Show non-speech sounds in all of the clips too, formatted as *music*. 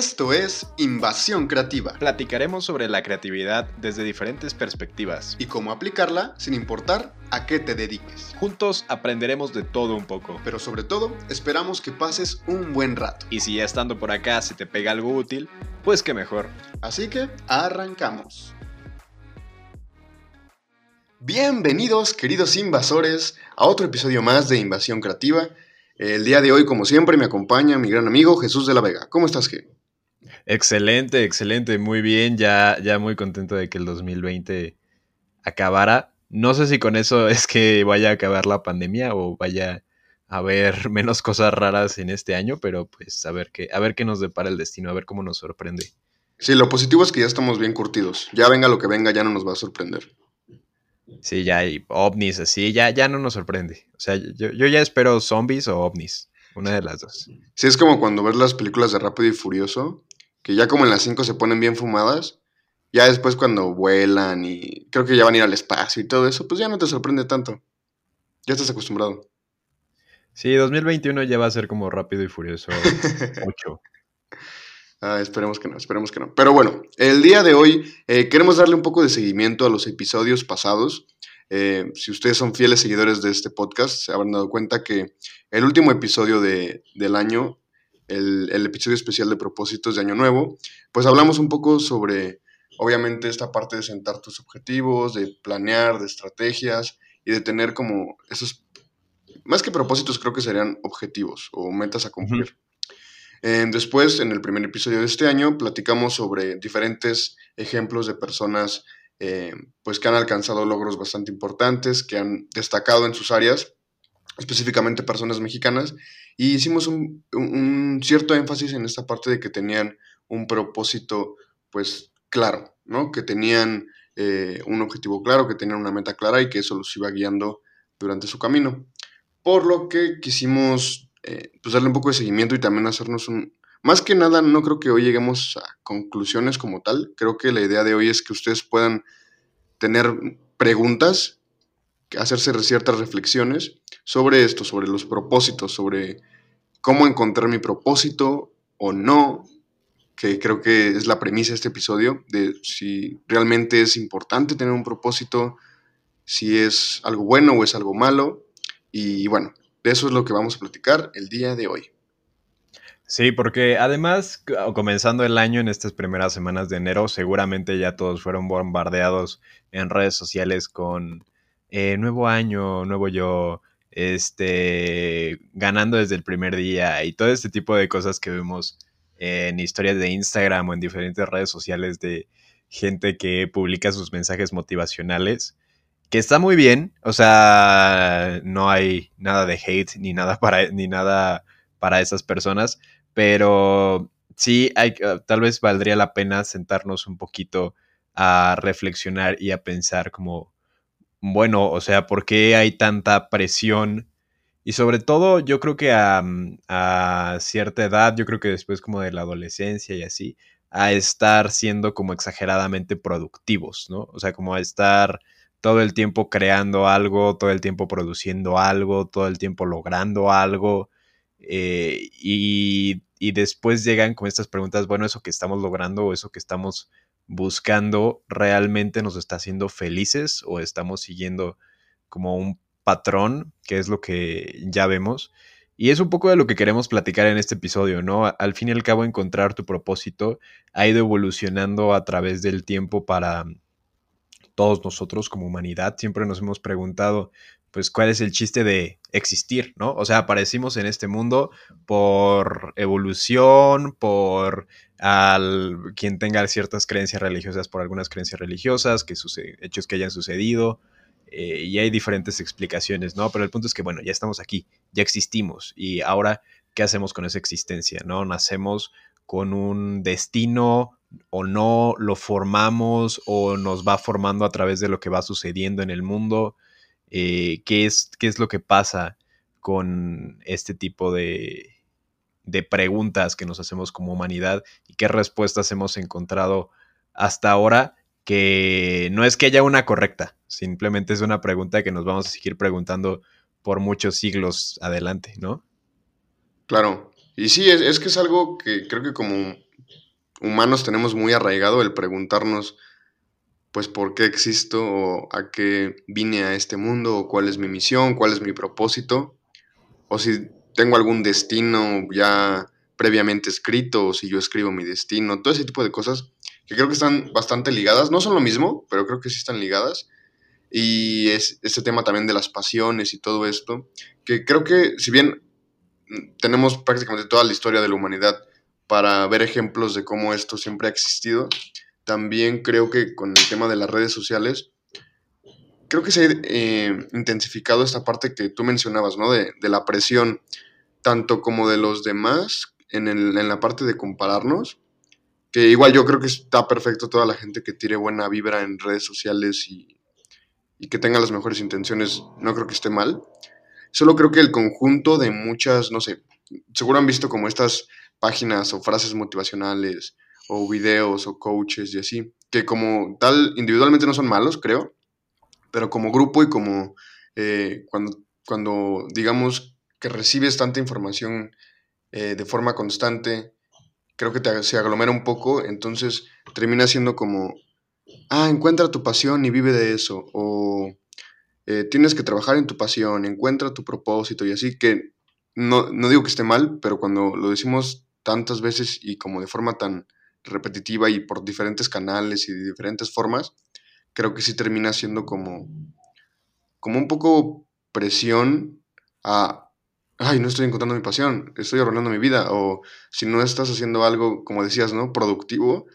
Esto es Invasión Creativa. Platicaremos sobre la creatividad desde diferentes perspectivas y cómo aplicarla sin importar a qué te dediques. Juntos aprenderemos de todo un poco. Pero sobre todo, esperamos que pases un buen rato. Y si ya estando por acá se te pega algo útil, pues qué mejor. Así que arrancamos. Bienvenidos, queridos invasores, a otro episodio más de Invasión Creativa. El día de hoy, como siempre, me acompaña mi gran amigo Jesús de la Vega. ¿Cómo estás, G? Excelente, excelente, muy bien. Ya, ya muy contento de que el 2020 acabara. No sé si con eso *laughs* es que vaya a acabar la pandemia o vaya a haber *laughs* menos cosas raras en este año, pero pues a ver qué, a ver qué nos depara el destino, a ver cómo nos sorprende. Sí, lo positivo es que ya estamos bien curtidos. Ya venga lo que venga, ya no nos va a sorprender. Sí, ya hay ovnis así, ya, ya no nos sorprende. O sea, yo, yo ya espero zombies o ovnis. Una de las dos. Sí, es como cuando ves las películas de Rápido y Furioso, que ya como en las 5 se ponen bien fumadas, ya después cuando vuelan y creo que ya van a ir al espacio y todo eso, pues ya no te sorprende tanto. Ya estás acostumbrado. Sí, 2021 ya va a ser como Rápido y Furioso *laughs* 8. Ah, esperemos que no, esperemos que no. Pero bueno, el día de hoy eh, queremos darle un poco de seguimiento a los episodios pasados. Eh, si ustedes son fieles seguidores de este podcast, se habrán dado cuenta que el último episodio de, del año, el, el, episodio especial de propósitos de Año Nuevo, pues hablamos un poco sobre, obviamente, esta parte de sentar tus objetivos, de planear, de estrategias y de tener como esos, más que propósitos, creo que serían objetivos o metas a cumplir. Uh -huh. Eh, después, en el primer episodio de este año, platicamos sobre diferentes ejemplos de personas eh, pues que han alcanzado logros bastante importantes, que han destacado en sus áreas, específicamente personas mexicanas, y hicimos un, un, cierto énfasis en esta parte de que tenían un propósito pues claro, ¿no? que tenían eh, un objetivo claro, que tenían una meta clara y que eso los iba guiando durante su camino. Por lo que quisimos eh, pues darle un poco de seguimiento y también hacernos un... Más que nada, no creo que hoy lleguemos a conclusiones como tal. Creo que la idea de hoy es que ustedes puedan tener preguntas, hacerse ciertas reflexiones sobre esto, sobre los propósitos, sobre cómo encontrar mi propósito o no, que creo que es la premisa de este episodio, de si realmente es importante tener un propósito, si es algo bueno o es algo malo. Y bueno, de eso es lo que vamos a platicar el día de hoy. Sí, porque además, comenzando el año en estas primeras semanas de enero, seguramente ya todos fueron bombardeados en redes sociales con eh, nuevo año, nuevo yo, este, ganando desde el primer día y todo este tipo de cosas que vemos en historias de Instagram o en diferentes redes sociales de gente que publica sus mensajes motivacionales que está muy bien, o sea, no hay nada de hate ni nada para, ni nada para esas personas, pero sí, hay, tal vez valdría la pena sentarnos un poquito a reflexionar y a pensar como, bueno, o sea, ¿por qué hay tanta presión? Y sobre todo, yo creo que a, a cierta edad, yo creo que después como de la adolescencia y así, a estar siendo como exageradamente productivos, ¿no? O sea, como a estar todo el tiempo creando algo, todo el tiempo produciendo algo, todo el tiempo logrando algo. Eh, y, y, después llegan con estas preguntas, bueno, eso que estamos logrando o eso que estamos buscando, ¿realmente nos está haciendo felices o estamos siguiendo como un patrón, que es lo que ya vemos? Y es un poco de lo que queremos platicar en este episodio, ¿no? Al fin y al cabo, encontrar tu propósito ha ido evolucionando a través del tiempo para todos nosotros como humanidad siempre nos hemos preguntado, pues, ¿cuál es el chiste de existir, no? O sea, aparecimos en este mundo por evolución, por al, quien tenga ciertas creencias religiosas, por algunas creencias religiosas, que hechos que hayan sucedido, eh, y hay diferentes explicaciones, ¿no? Pero el punto es que, bueno, ya estamos aquí, ya existimos, y ahora, ¿qué hacemos con esa existencia, no? Nacemos con un destino o no lo formamos o nos va formando a través de lo que va sucediendo en el mundo. Eh, ¿qué, es, ¿Qué es lo que pasa con este tipo de, de preguntas que nos hacemos como humanidad y qué respuestas hemos encontrado hasta ahora? Que no es que haya una correcta, simplemente es una pregunta que nos vamos a seguir preguntando por muchos siglos adelante, ¿no? Claro, y sí, es, es que es algo que creo que como humanos tenemos muy arraigado el preguntarnos, pues, por qué existo o a qué vine a este mundo o cuál es mi misión, cuál es mi propósito, o si tengo algún destino ya previamente escrito o si yo escribo mi destino, todo ese tipo de cosas que creo que están bastante ligadas, no son lo mismo, pero creo que sí están ligadas. Y es este tema también de las pasiones y todo esto, que creo que si bien tenemos prácticamente toda la historia de la humanidad para ver ejemplos de cómo esto siempre ha existido, también creo que con el tema de las redes sociales, creo que se ha eh, intensificado esta parte que tú mencionabas, ¿no? De, de, la presión, tanto como de los demás, en, el, en la parte de compararnos, que igual yo creo que está perfecto toda la gente que tire buena vibra en redes sociales y, y que tenga las mejores intenciones, no creo que esté mal. Solo creo que el conjunto de muchas, no sé, seguro han visto como estas páginas o frases motivacionales o videos o coaches y así, que como tal individualmente no son malos, creo, pero como grupo y como eh, cuando, cuando digamos que recibes tanta información eh, de forma constante, creo que te, se aglomera un poco, entonces termina siendo como, ah, encuentra tu pasión y vive de eso, o eh, tienes que trabajar en tu pasión, encuentra tu propósito y así, que no, no digo que esté mal, pero cuando lo decimos tantas veces y como de forma tan repetitiva y por diferentes canales y de diferentes formas, creo que sí termina siendo como, como un poco presión a, ay, no estoy encontrando mi pasión, estoy arruinando mi vida, o si no estás haciendo algo, como decías, ¿no? Productivo,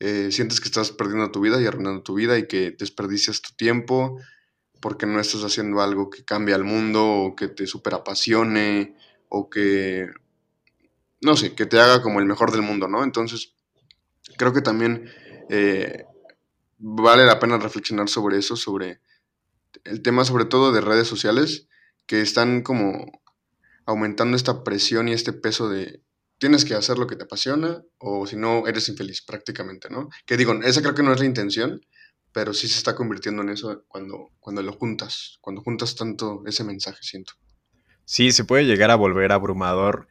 eh, sientes que estás perdiendo tu vida y arruinando tu vida y que desperdicias tu tiempo porque no estás haciendo algo que cambie al mundo o que te super apasione o que, no sé, que te haga como el mejor del mundo, ¿no? Entonces, creo que también eh, vale la pena reflexionar sobre eso, sobre el tema sobre todo de redes sociales, que están como aumentando esta presión y este peso de tienes que hacer lo que te apasiona o si no eres infeliz prácticamente, ¿no? Que digo, esa creo que no es la intención, pero sí se está convirtiendo en eso cuando, cuando lo juntas, cuando juntas tanto ese mensaje, siento. Sí, se puede llegar a volver abrumador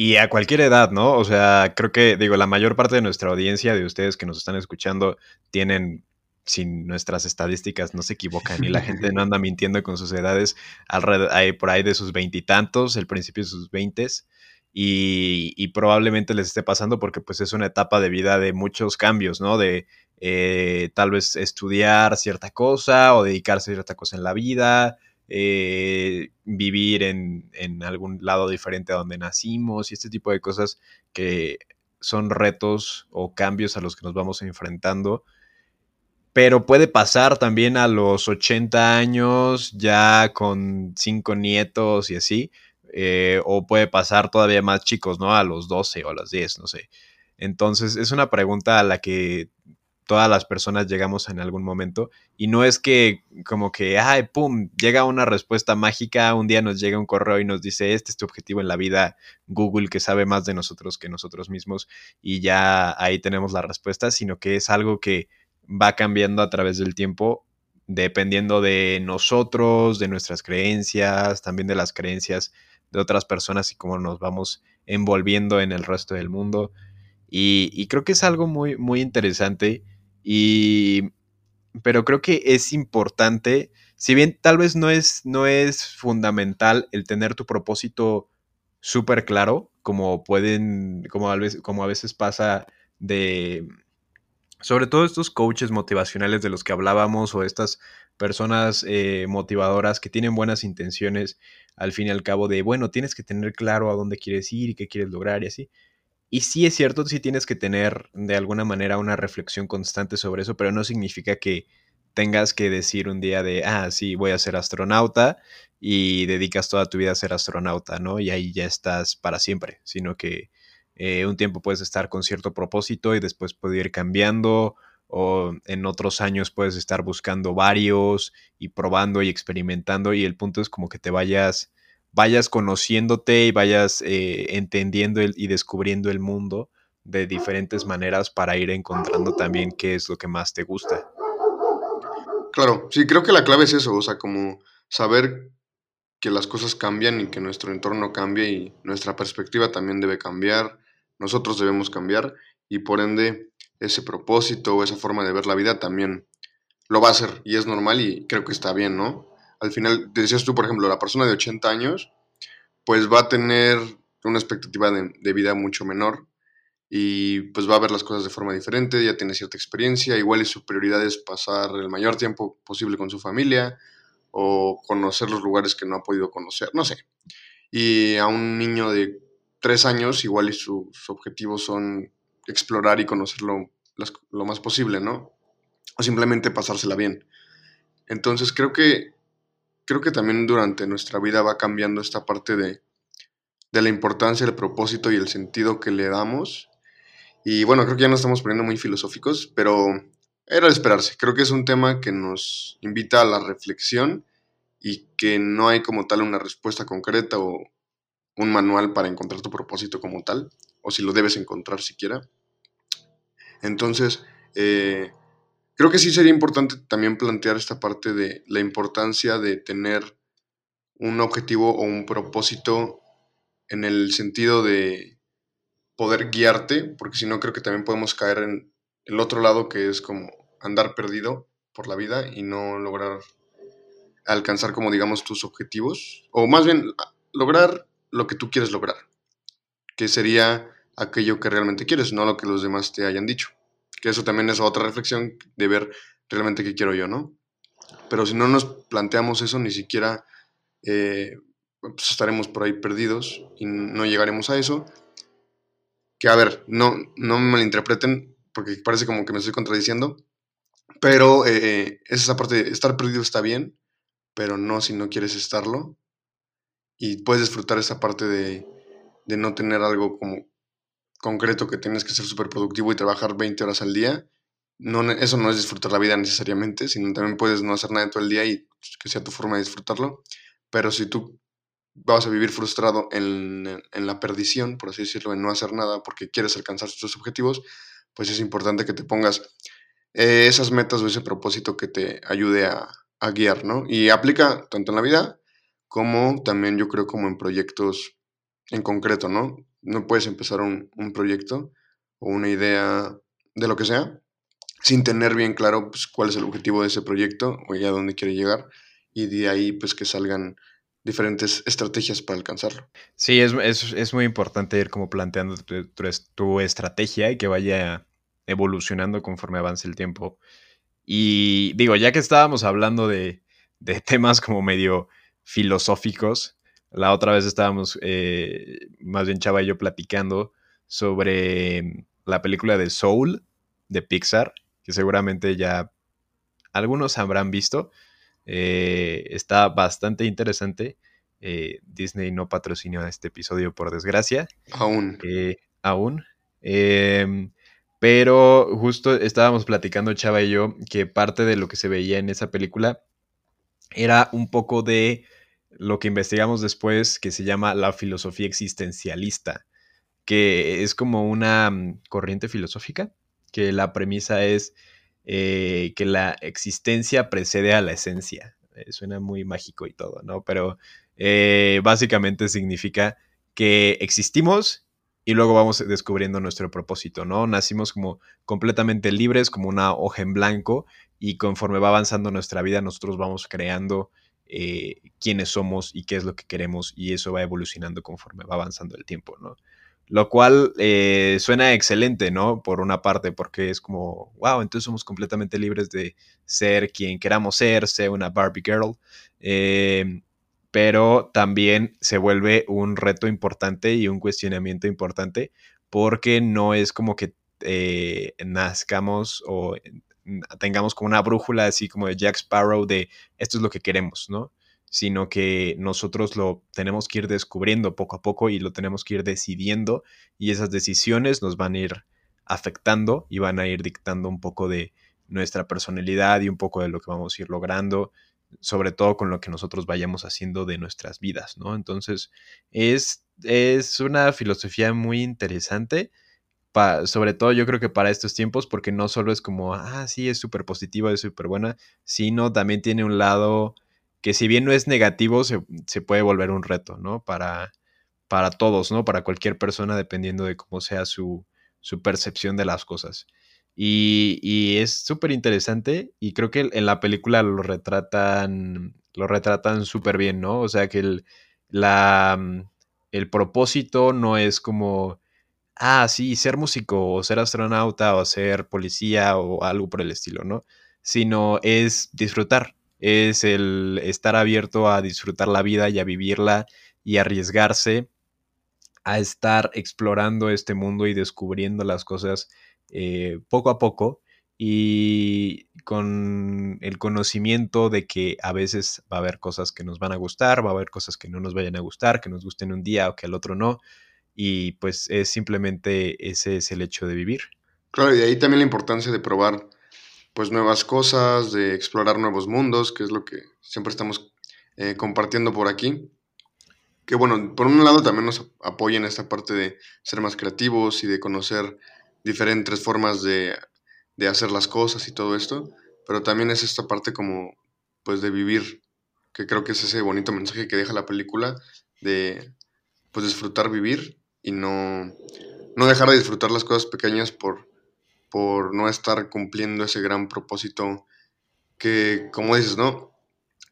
y a cualquier edad, ¿no? O sea, creo que, digo, la mayor parte de nuestra audiencia, de ustedes que nos están escuchando, tienen, sin nuestras estadísticas no se equivocan y la gente no *laughs* anda mintiendo con sus edades, alrededor, por ahí de sus veintitantos, el principio de sus veintes. Y, y, probablemente les esté pasando porque pues es una etapa de vida de muchos cambios, ¿no? De eh, tal vez estudiar cierta cosa o dedicarse a cierta cosa en la vida, eh, vivir en, en, algún lado diferente a donde nacimos y este tipo de cosas que son retos o cambios a los que nos vamos enfrentando. Pero puede pasar también a los 80 años, ya con cinco nietos y así. Eh, o puede pasar todavía más chicos, ¿no? A los 12 o a los 10, no sé. Entonces es una pregunta a la que todas las personas llegamos en algún momento y no es que como que, ay, pum, llega una respuesta mágica, un día nos llega un correo y nos dice, este es tu objetivo en la vida, Google que sabe más de nosotros que nosotros mismos y ya ahí tenemos la respuesta, sino que es algo que va cambiando a través del tiempo dependiendo de nosotros, de nuestras creencias, también de las creencias de otras personas y cómo nos vamos envolviendo en el resto del mundo. Y, y creo que es algo muy, muy interesante y, pero creo que es importante, si bien tal vez no es, no es fundamental el tener tu propósito súper claro, como pueden, como a, veces, como a veces pasa de, sobre todo estos coaches motivacionales de los que hablábamos o estas personas eh, motivadoras que tienen buenas intenciones al fin y al cabo de, bueno, tienes que tener claro a dónde quieres ir y qué quieres lograr y así. Y sí es cierto, sí tienes que tener de alguna manera una reflexión constante sobre eso, pero no significa que tengas que decir un día de, ah, sí, voy a ser astronauta y dedicas toda tu vida a ser astronauta, ¿no? Y ahí ya estás para siempre, sino que eh, un tiempo puedes estar con cierto propósito y después puede ir cambiando o en otros años puedes estar buscando varios y probando y experimentando y el punto es como que te vayas vayas conociéndote y vayas eh, entendiendo y descubriendo el mundo de diferentes maneras para ir encontrando también qué es lo que más te gusta. Claro, sí, creo que la clave es eso, o sea, como saber que las cosas cambian y que nuestro entorno cambia y nuestra perspectiva también debe cambiar, nosotros debemos cambiar y por ende ese propósito o esa forma de ver la vida también lo va a hacer y es normal y creo que está bien, ¿no? Al final, decías tú, por ejemplo, la persona de 80 años, pues va a tener una expectativa de, vida mucho menor y pues va a ver las cosas de forma diferente, ya tiene cierta experiencia, igual y su prioridad es pasar el mayor tiempo posible con su familia o conocer los lugares que no ha podido conocer, no sé. Y a un niño de tres años, igual y sus objetivos son explorar y conocerlo lo más posible, ¿no? O simplemente pasársela bien. Entonces creo que, creo que también durante nuestra vida va cambiando esta parte de, de la importancia, el propósito y el sentido que le damos. Y bueno, creo que ya nos estamos poniendo muy filosóficos, pero era de esperarse. Creo que es un tema que nos invita a la reflexión y que no hay como tal una respuesta concreta o un manual para encontrar tu propósito como tal, o si lo debes encontrar siquiera. Entonces, eh, creo que sí sería importante también plantear esta parte de la importancia de tener un objetivo o un propósito en el sentido de poder guiarte, porque si no creo que también podemos caer en el otro lado que es como andar perdido por la vida y no lograr alcanzar como digamos tus objetivos, o más bien lograr lo que tú quieres lograr, que sería aquello que realmente quieres, no lo que los demás te hayan dicho. Que eso también es otra reflexión de ver realmente qué quiero yo, ¿no? Pero si no nos planteamos eso, ni siquiera eh, pues estaremos por ahí perdidos y no llegaremos a eso. Que a ver, no, no me malinterpreten, porque parece como que me estoy contradiciendo, pero eh, esa parte de estar perdido está bien, pero no si no quieres estarlo y puedes disfrutar esa parte de, de no tener algo como concreto que tienes que ser súper productivo y trabajar 20 horas al día. No, eso no es disfrutar la vida necesariamente, sino también puedes no hacer nada todo el día y que sea tu forma de disfrutarlo. Pero si tú vas a vivir frustrado en, en, la perdición, por así decirlo, en no hacer nada porque quieres alcanzar tus objetivos, pues es importante que te pongas eh, esas metas o ese propósito que te ayude a, a guiar, ¿no? Y aplica tanto en la vida como también yo creo como en proyectos en concreto, ¿no? No puedes empezar un, proyecto o una idea de lo que sea sin tener bien claro pues, cuál es el objetivo de ese proyecto o ya dónde quiere llegar y de ahí pues que salgan diferentes estrategias para alcanzarlo. Sí, es, es, muy importante ir como planteando tu, tu, estrategia y que vaya evolucionando conforme avance el tiempo. Y digo, ya que estábamos hablando de, de temas como medio filosóficos. La otra vez estábamos, eh, más bien Chava y yo, platicando sobre la película de Soul de Pixar, que seguramente ya algunos habrán visto. Eh, está bastante interesante. Eh, Disney no patrocinó este episodio, por desgracia. Aún. aún. Em, pero justo estábamos platicando Chava y yo que parte de lo que se veía en esa película era un poco de lo que investigamos después que se llama la filosofía existencialista, que es como una mm, corriente filosófica, que la premisa es eh, que la existencia precede a la esencia. Eh, suena muy mágico y todo, ¿no? Pero eh, básicamente significa que existimos y luego vamos descubriendo nuestro propósito, ¿no? Nacimos como completamente libres, como una hoja en blanco, y conforme va avanzando nuestra vida, nosotros vamos creando eh, quiénes somos y qué es lo que queremos y eso va evolucionando conforme va avanzando el tiempo, ¿no? Lo cual eh, suena excelente, ¿no? Por una parte, porque es como, wow, entonces somos completamente libres de ser quien queramos ser, ser una Barbie Girl. Eh, pero también se vuelve un reto importante y un cuestionamiento importante porque no es como que nazcamos o tengamos como una brújula así como de Jack Sparrow de esto es lo que queremos, ¿no? Sino que nosotros lo tenemos que ir descubriendo poco a poco y lo tenemos que ir decidiendo y esas decisiones nos van a ir afectando y van a ir dictando un poco de nuestra personalidad y un poco de lo que vamos a ir logrando, sobre todo con lo que nosotros vayamos haciendo de nuestras vidas, ¿no? Entonces, es, es una filosofía muy interesante sobre todo yo creo que para estos tiempos, porque no solo es como, ah, sí, es súper positiva, es súper buena, sino también tiene un lado que si bien no es negativo, se, puede volver un reto, ¿no? Para, para todos, ¿no? Para cualquier persona, dependiendo de cómo sea su, su percepción de las cosas. Y, es súper interesante y creo que en la película lo retratan, lo retratan súper bien, ¿no? O sea que el, la, mm, el propósito no es como, ah, sí, ser músico o ser astronauta o ser policía o algo por el estilo, ¿no? Sino es disfrutar, es el estar abierto a disfrutar la vida y a vivirla y arriesgarse a estar explorando este mundo y descubriendo las cosas eh, poco a poco y con el conocimiento de que a veces va a haber cosas que nos van a gustar, va a haber cosas que no nos vayan a gustar, que nos gusten un día o que al otro no, y pues es simplemente ese es el hecho de vivir. Claro, y ahí también la importancia de probar pues nuevas cosas, de explorar nuevos mundos, que es lo que siempre estamos eh, compartiendo por aquí. Que bueno, por un lado también nos apoya en esta parte de ser más creativos y de conocer diferentes formas de, hacer las cosas y todo esto, pero también es esta parte como, pues, de vivir, que creo que es ese bonito mensaje que deja la película, de, pues, disfrutar vivir y no, no dejar de disfrutar las cosas pequeñas por, por no estar cumpliendo ese gran propósito que, como dices, ¿no?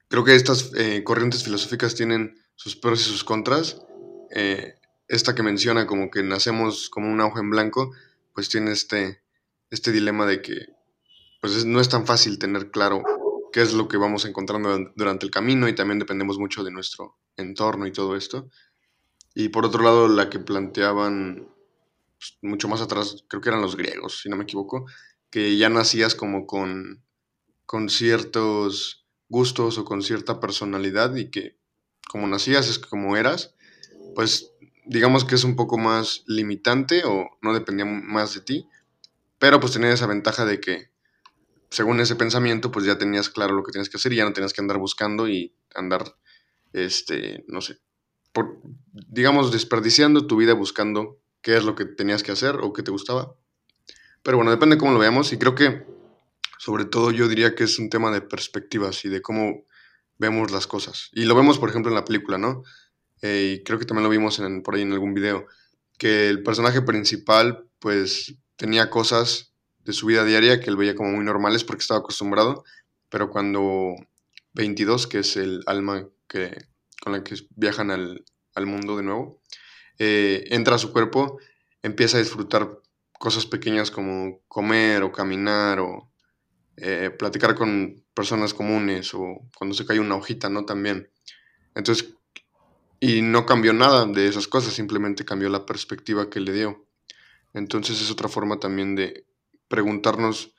Creo que estas eh, corrientes filosóficas tienen sus pros y sus contras. Eh, esta que menciona como que nacemos como un hoja en blanco, pues tiene este, este dilema de que pues no es tan fácil tener claro qué es lo que vamos encontrando durante el camino y también dependemos mucho de nuestro entorno y todo esto. Y por otro lado, la que planteaban pues, mucho más atrás, creo que eran los griegos, si no me equivoco, que ya nacías como con, con ciertos gustos o con cierta personalidad y que como nacías es como eras, pues digamos que es un poco más limitante o no dependía más de ti, pero pues tenía esa ventaja de que según ese pensamiento pues ya tenías claro lo que tienes que hacer y ya no tenías que andar buscando y andar, este, no sé, digamos desperdiciando tu vida buscando qué es lo que tenías que hacer o qué te gustaba. Pero bueno, depende cómo lo veamos y creo que sobre todo yo diría que es un tema de perspectivas y de cómo vemos las cosas. Y lo vemos, por ejemplo, en la película, ¿no? Eh, y creo que también lo vimos por ahí en algún video, que el personaje principal pues tenía cosas de su vida diaria que él veía como muy normales porque estaba acostumbrado, pero cuando 22, que es el alma que, con la que viajan al, al mundo de nuevo, eh, entra a su cuerpo, empieza a disfrutar cosas pequeñas como comer o caminar o eh, platicar con personas comunes o cuando se cae una hojita, ¿no? También. Entonces y no cambió nada de esas cosas, simplemente cambió la perspectiva que le dio. Entonces es otra forma también de preguntarnos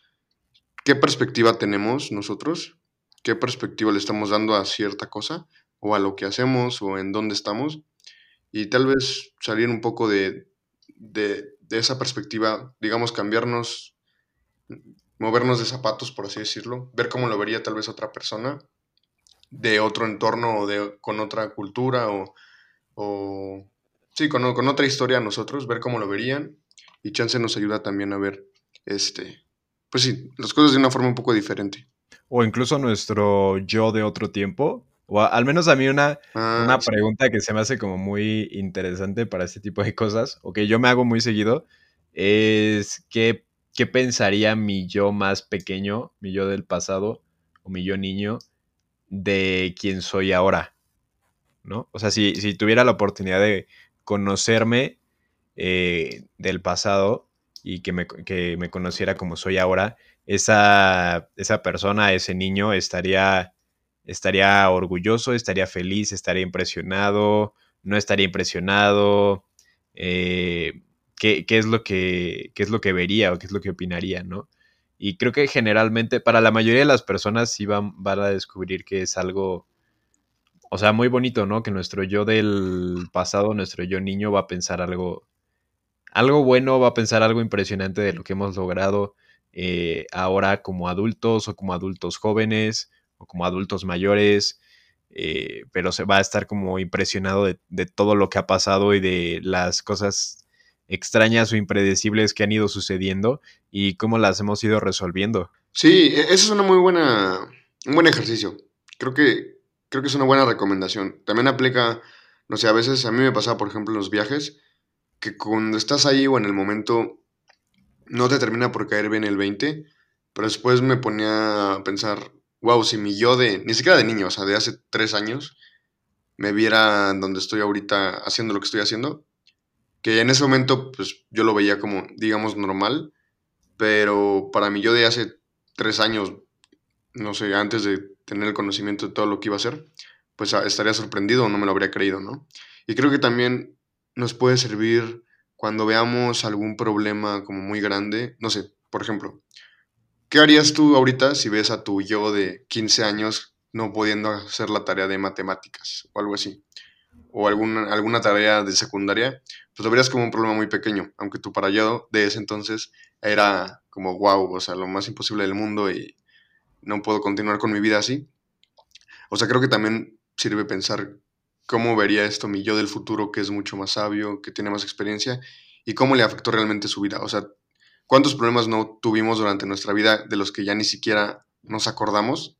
qué perspectiva tenemos nosotros, qué perspectiva le estamos dando a cierta cosa, o a lo que hacemos, o en dónde estamos, y tal vez salir un poco de, de, esa perspectiva, digamos, cambiarnos, movernos de zapatos, por así decirlo, ver cómo lo vería tal vez otra persona de otro entorno o de, con otra cultura o, o sí, con, con, otra historia a nosotros, ver cómo lo verían y chance nos ayuda también a ver, este, pues sí, las cosas de una forma un poco diferente. O incluso nuestro yo de otro tiempo, o al menos a mí una, ah, una pregunta que se me hace como muy interesante para este tipo de cosas, o que yo me hago muy seguido, es qué, qué pensaría mi yo más pequeño, mi yo del pasado, o mi yo niño, de quién soy ahora, ¿no? O sea, si, tuviera la oportunidad de conocerme eh, del pasado y que me, me, conociera como soy ahora, esa, esa persona, ese niño estaría, estaría orgulloso, estaría feliz, estaría impresionado, no estaría impresionado, eh, ¿qué, es lo que, qué es lo que vería o qué es lo que opinaría, ¿no? Y creo que generalmente para la mayoría de las personas sí van, a descubrir que es algo, o sea, muy bonito, ¿no? Que nuestro yo del pasado, nuestro yo niño va a pensar algo, algo bueno, va a pensar algo impresionante de lo que hemos logrado eh, ahora como adultos o como adultos jóvenes o como adultos mayores. Eh, pero se va a estar como impresionado de, de todo lo que ha pasado y de las cosas extrañas o impredecibles que han ido sucediendo y cómo las hemos ido resolviendo. Sí, e-, eso es una muy buena, un buen ejercicio. Creo que, creo que es una buena recomendación. También aplica, no sé, a veces a mí me pasa, por ejemplo, en los viajes, que cuando estás ahí o en el momento, no te termina por caer bien el 20, pero después me ponía a pensar, wow, si mi yo de, ni siquiera de niño, o sea, de hace tres años, me viera donde estoy ahorita haciendo lo que estoy haciendo, que en ese momento pues yo lo veía como, digamos, normal, pero para mí yo de hace tres años, no sé, antes de tener el conocimiento de todo lo que iba a hacer, pues ah, estaría sorprendido o no me lo habría creído, ¿no? Y creo que también nos puede servir cuando veamos algún problema como muy grande, no sé, por ejemplo, ¿qué harías tú ahorita si ves a tu yo de 15 años no pudiendo hacer la tarea de matemáticas o algo así? O alguna, alguna tarea de secundaria, pues lo verías como un problema muy pequeño, aunque tu para yo de ese entonces era como wow, o sea, lo más imposible del mundo y no puedo continuar con mi vida así. O sea, creo que también sirve pensar cómo vería esto mi yo del futuro, que es mucho más sabio, que tiene más experiencia, y cómo le afectó realmente su vida. O sea, cuántos problemas no tuvimos durante nuestra vida de los que ya ni siquiera nos acordamos,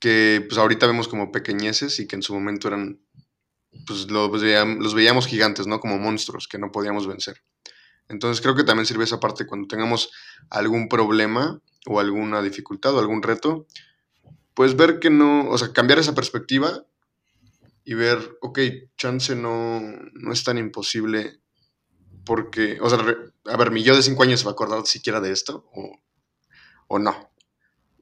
que pues ahorita vemos como pequeñeces y que en su momento eran, pues los veíamos, los veíamos gigantes, ¿no? Como monstruos que no podíamos vencer. Entonces creo que también sirve esa parte cuando tengamos algún problema o alguna dificultad o algún reto, pues ver que no, o sea, cambiar esa perspectiva y ver, ok, chance no, no es tan imposible porque, o sea, a ver, mi yo de cinco años se va a acordar siquiera de esto o, o no.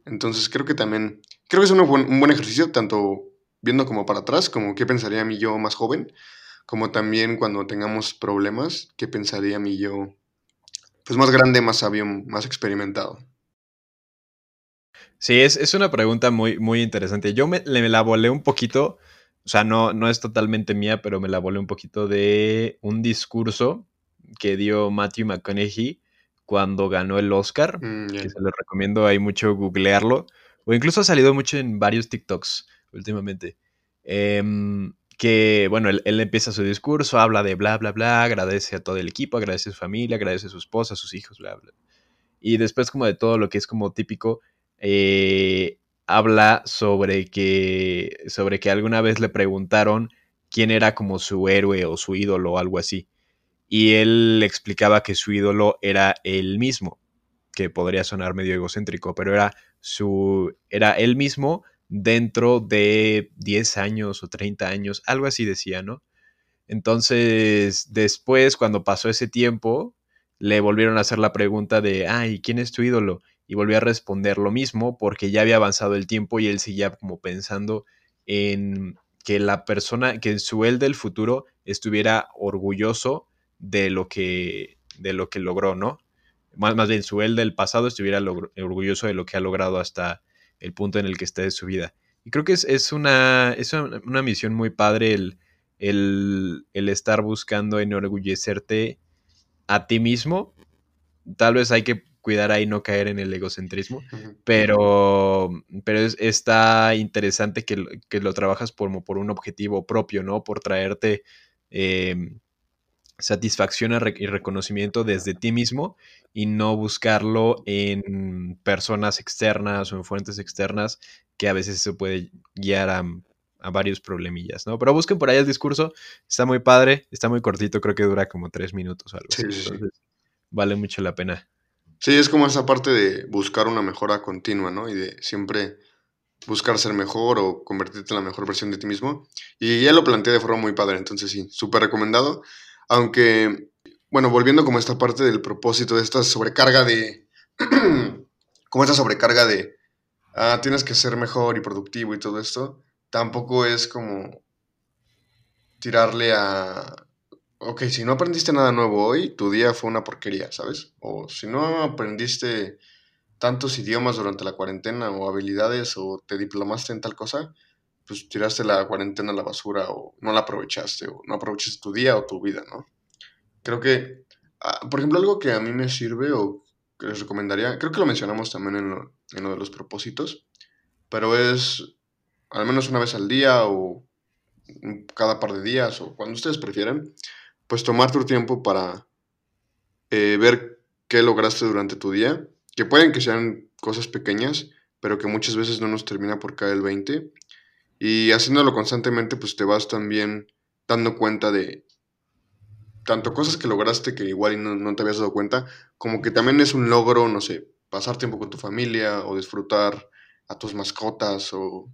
Entonces creo que también, creo que es un buen, un buen ejercicio, tanto viendo como para atrás, como qué pensaría mi yo más joven, como también cuando tengamos problemas, qué pensaría mi yo pues más grande, más sabio, más experimentado. Sí, es, es una pregunta muy, muy interesante. Yo me, la volé un poquito o sea, no, no es totalmente mía, pero me la volé un poquito de un discurso que dio Matthew McConaughey cuando ganó el Oscar, mm, que se lo recomiendo ahí mucho googlearlo, o incluso ha salido mucho en varios TikToks últimamente. Em, que, bueno, él, empieza su discurso, habla de bla, bla, bla, agradece a todo el equipo, agradece a su familia, agradece a su esposa, a sus hijos, bla, bla. Y después como de todo lo que es como típico, eh, habla sobre que, sobre que alguna vez le preguntaron quién era como su héroe o su ídolo o algo así. Y él explicaba que su ídolo era él mismo, que podría sonar medio egocéntrico, pero era su era él mismo dentro de 10 años o 30 años, algo así decía, ¿no? Entonces, después, cuando pasó ese tiempo, le volvieron a hacer la pregunta de, ay, ¿quién es tu ídolo? y volvió a responder lo mismo porque ya había avanzado el tiempo y él seguía como pensando en que la persona, que su él del futuro estuviera orgulloso de lo que, de lo que logró, ¿no? Más, más bien, su él del pasado estuviera orgulloso de lo que ha logrado hasta el punto en el que está de su vida. Y creo que es, es, una, es una, misión muy padre el, el, el estar buscando enorgullecerte a ti mismo. Tal vez hay que cuidar ahí no caer en el egocentrismo, pero, pero está interesante que, lo trabajas por, por un objetivo propio, ¿no? Por traerte em, satisfacción y reconocimiento desde ti mismo y no buscarlo en personas externas o en fuentes externas que a veces se puede guiar a, varios problemillas, ¿no? Pero busquen por ahí el discurso, está muy padre, está muy cortito, creo que dura como tres minutos o algo Entonces, vale mucho la pena. Sí, es como esa parte de buscar una mejora continua, ¿no? Y de siempre buscar ser mejor o convertirte en la mejor versión de ti mismo. Y ya lo planteé de forma muy padre, entonces sí, súper recomendado. Aunque, bueno, volviendo como a esta parte del propósito de esta sobrecarga de... *clears throat* como esta sobrecarga de... Ah, tienes que ser mejor y productivo y todo esto, tampoco es como tirarle a ok, si no aprendiste nada nuevo hoy, tu día fue una porquería, ¿sabes? O si no aprendiste tantos idiomas durante la cuarentena o habilidades o te diplomaste en tal cosa, pues tiraste la cuarentena a la basura o no la aprovechaste o no aprovechaste tu día o tu vida, ¿no? Creo que, ah, por ejemplo, algo que a mí me sirve o que les recomendaría, creo que lo mencionamos también en lo, en lo de los propósitos, pero es al menos una vez al día o cada par de días o cuando ustedes prefieran, pues tomar tu tiempo para eh, ver qué lograste durante tu día, que pueden que sean cosas pequeñas, pero que muchas veces no nos termina por caer el 20. Y haciéndolo constantemente, pues te vas también dando cuenta de tanto cosas que lograste que igual no, no te habías dado cuenta, como que también es un logro, no sé, pasar tiempo con tu familia o disfrutar a tus mascotas o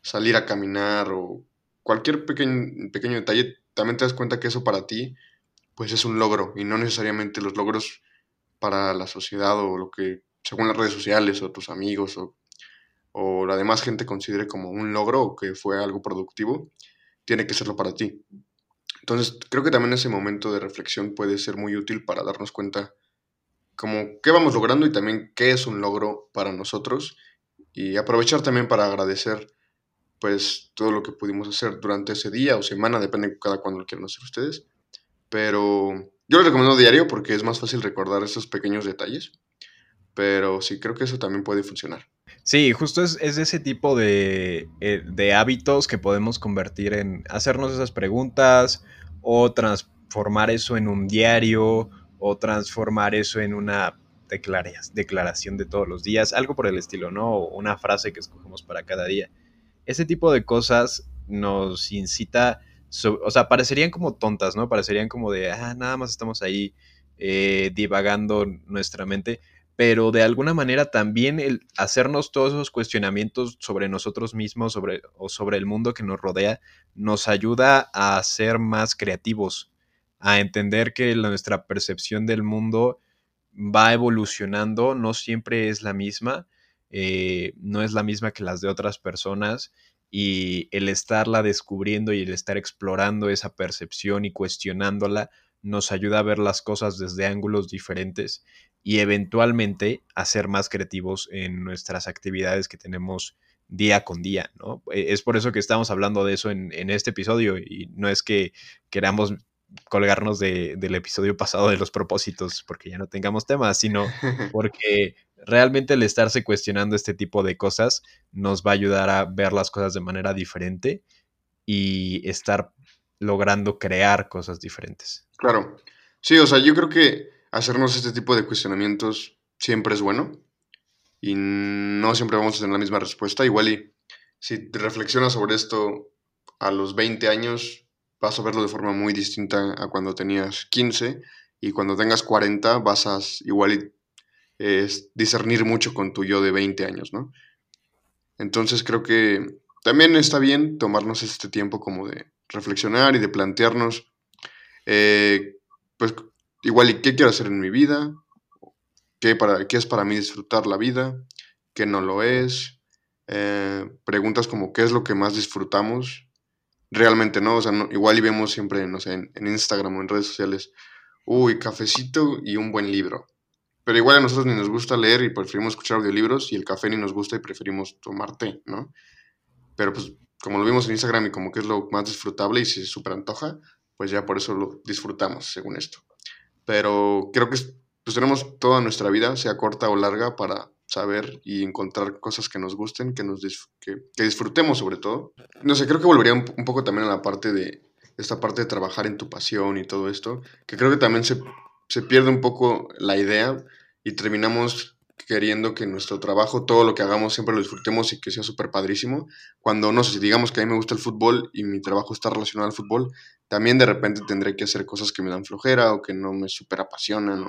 salir a caminar o cualquier pequeño, pequeño detalle, también te das cuenta que eso para ti pues es un logro y no necesariamente los logros para la sociedad o lo que según las redes sociales o tus amigos o, o la demás gente considere como un logro o que fue algo productivo, tiene que serlo para ti. Entonces, creo que también ese momento de reflexión puede ser muy útil para darnos cuenta como qué vamos logrando y también qué es un logro para nosotros y aprovechar también para agradecer pues todo lo que pudimos hacer durante ese día o semana, depende de cada cuando lo quieran hacer ustedes. Pero yo lo recomiendo diario porque es más fácil recordar esos pequeños detalles. Pero sí, creo que eso también puede funcionar. Sí, justo es, es ese tipo de, eh, de, hábitos que podemos convertir en hacernos esas preguntas o transformar eso en un diario o transformar eso en una declaración de todos los días, algo por el estilo, ¿no? O una frase que escogemos para cada día ese tipo de cosas nos incita, o sea, parecerían como tontas, ¿no? Parecerían como de, ah, nada más estamos ahí eh, divagando nuestra mente, pero de alguna manera también el hacernos todos esos cuestionamientos sobre nosotros mismos sobre, o sobre el mundo que nos rodea nos ayuda a ser más creativos, a entender que nuestra percepción del mundo va evolucionando, no siempre es la misma eh, no es la misma que las de otras personas y el estarla descubriendo y el estar explorando esa percepción y cuestionándola nos ayuda a ver las cosas desde ángulos diferentes y eventualmente a ser más creativos en nuestras actividades que tenemos día con día, ¿no? E, es por eso que estamos hablando de eso en, en este episodio y no es que queramos colgarnos de, del episodio pasado de los propósitos porque ya no tengamos temas, sino *laughs* porque realmente el estarse cuestionando este tipo de cosas nos va a ayudar a ver las cosas de manera diferente y estar logrando crear cosas diferentes. Claro. Sí, o sea, yo creo que hacernos este tipo de cuestionamientos siempre es bueno y no siempre vamos a tener la misma respuesta. Igual y si reflexionas sobre esto a los 20 años, vas a verlo de forma muy distinta a cuando tenías 15 y cuando tengas 40 vas a igual discernir mucho con tu yo de 20 años, ¿no? Entonces creo que también está bien tomarnos este tiempo como de reflexionar y de plantearnos, eh, pues igual, ¿y qué quiero hacer en mi vida? ¿Qué, para, qué es para mí disfrutar la vida? ¿Qué no lo es? Eh, preguntas como, ¿qué es lo que más disfrutamos? realmente no, o sea, igual y vemos siempre, no sé, en, Instagram o en redes sociales, uy, cafecito y un buen libro. Pero igual a nosotros ni nos gusta leer y preferimos escuchar audiolibros y el café ni nos gusta y preferimos tomar té, ¿no? Pero pues como lo vimos en Instagram y como que es lo más disfrutable y se súper antoja, pues ya por eso lo disfrutamos, según esto. Pero creo que pues tenemos toda nuestra vida, sea corta o larga, para saber y encontrar cosas que nos gusten, que, nos que, disfrutemos sobre todo. No sé, creo que volvería un, poco también a la parte de esta parte de trabajar en tu pasión y todo esto, que creo que también se, se pierde un poco la idea y terminamos queriendo que nuestro trabajo, todo lo que hagamos, siempre lo disfrutemos y que sea súper padrísimo. Cuando, no sé, si digamos que a mí me gusta el fútbol y mi trabajo está relacionado al fútbol, también de repente tendré que hacer cosas que me dan flojera o que no me súper apasionan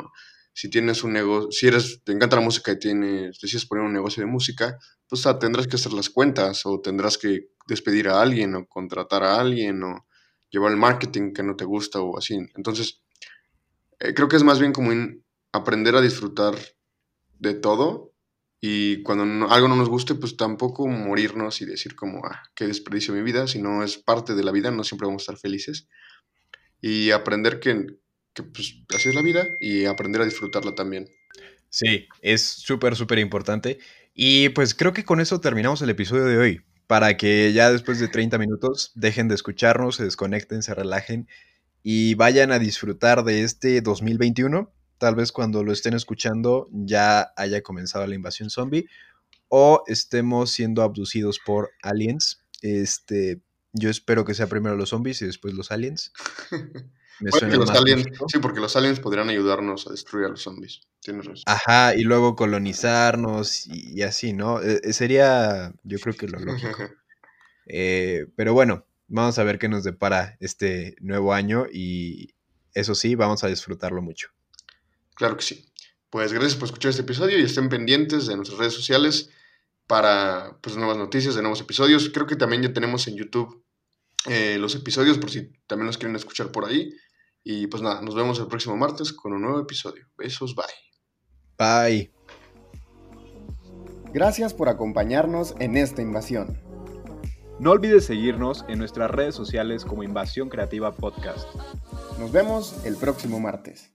si tienes un negocio, si eres, te encanta la música y tienes, decides poner un negocio de música, pues tendrás que hacer las cuentas o tendrás que despedir a alguien o contratar a alguien o llevar el marketing que no te gusta o así. Entonces, eh, creo que es más bien como aprender a disfrutar de todo y cuando algo no nos guste, pues tampoco morirnos y decir como, ah, qué desperdicio mi vida, sino es parte de la vida, no siempre vamos a estar felices. Y aprender que, que pues así es la vida y aprender a disfrutarla también. Sí, es súper, súper importante. Y pues creo que con eso terminamos el episodio de hoy, para que ya después de 30 minutos dejen de escucharnos, se desconecten, se relajen y vayan a disfrutar de este 2021. Tal vez cuando lo estén escuchando ya haya comenzado la invasión zombie o estemos siendo abducidos por aliens. Este, yo espero que sea primero los zombies y después los aliens. *laughs* los aliens, sí, porque los aliens podrían ayudarnos a destruir a los zombies. Tienes razón. Ajá, y luego colonizarnos y, así, ¿no? Eh, eh, sería, yo creo que lo lógico. *laughs* Eh, pero bueno, vamos a ver qué nos depara este nuevo año y, eso sí, vamos a disfrutarlo mucho. Claro que sí. Pues gracias por escuchar este episodio y estén pendientes de nuestras redes sociales para pues, nuevas noticias, de nuevos episodios. Creo que también ya tenemos en YouTube eh, los episodios por si también los quieren escuchar por ahí. Y pues nada, nos vemos el próximo martes con un nuevo episodio. Besos, bye. Bye. Gracias por acompañarnos en esta invasión. No olvides seguirnos en nuestras redes sociales como Invasión Creativa Podcast. Nos vemos el próximo martes.